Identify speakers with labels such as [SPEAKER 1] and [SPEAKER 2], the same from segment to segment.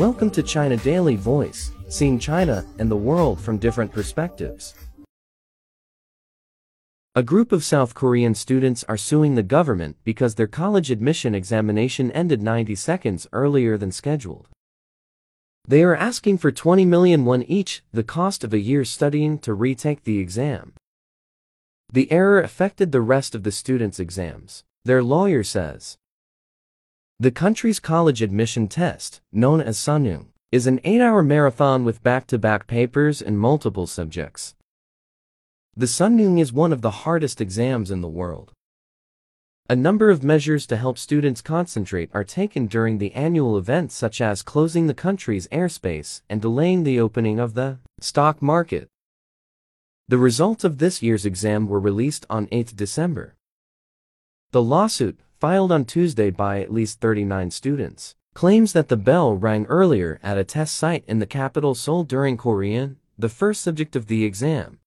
[SPEAKER 1] Welcome to China Daily Voice, seeing China and the world from different perspectives. A group of South Korean students are suing the government because their college admission examination ended 90 seconds earlier than scheduled. They are asking for 20 million won each, the cost of a year studying to retake the exam. The error affected the rest of the students' exams, their lawyer says. The country's college admission test, known as Suneung, is an eight-hour marathon with back-to-back papers and multiple subjects. The Suneung is one of the hardest exams in the world. A number of measures to help students concentrate are taken during the annual event such as closing the country's airspace and delaying the opening of the stock market. The results of this year's exam were released on 8 December. The lawsuit, filed on Tuesday by at least 39 students, claims that the bell rang earlier at a test site in the capital Seoul during Korean, the first subject of the exam.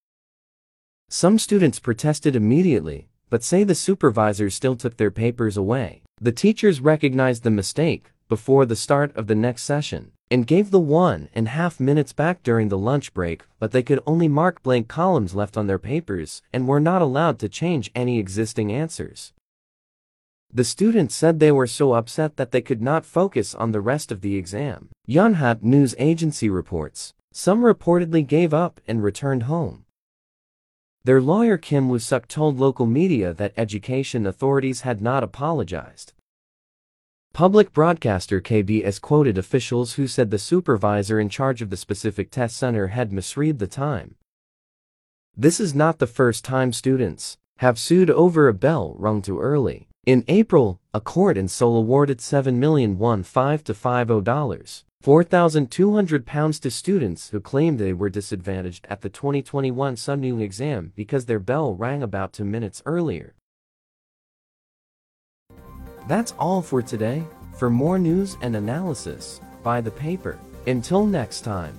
[SPEAKER 1] Some students protested immediately, but say the supervisors still took their papers away. The teachers recognized the mistake before the start of the next session and gave the one and half minutes back during the lunch break, but they could only mark blank columns left on their papers and were not allowed to change any existing answers. The students said they were so upset that they could not focus on the rest of the exam. Yonhap news agency reports. Some reportedly gave up and returned home. Their lawyer Kim Woo-suk told local media that education authorities had not apologized. Public broadcaster KBS quoted officials who said the supervisor in charge of the specific test center had misread the time. This is not the first time students have sued over a bell rung too early. In April, a court in Seoul awarded 7 million won 5 to 50 dollars, 4,200 pounds to students who claimed they were disadvantaged at the 2021 Suneung exam because their bell rang about 2 minutes earlier. That's all for today. For more news and analysis, buy the paper. Until next time.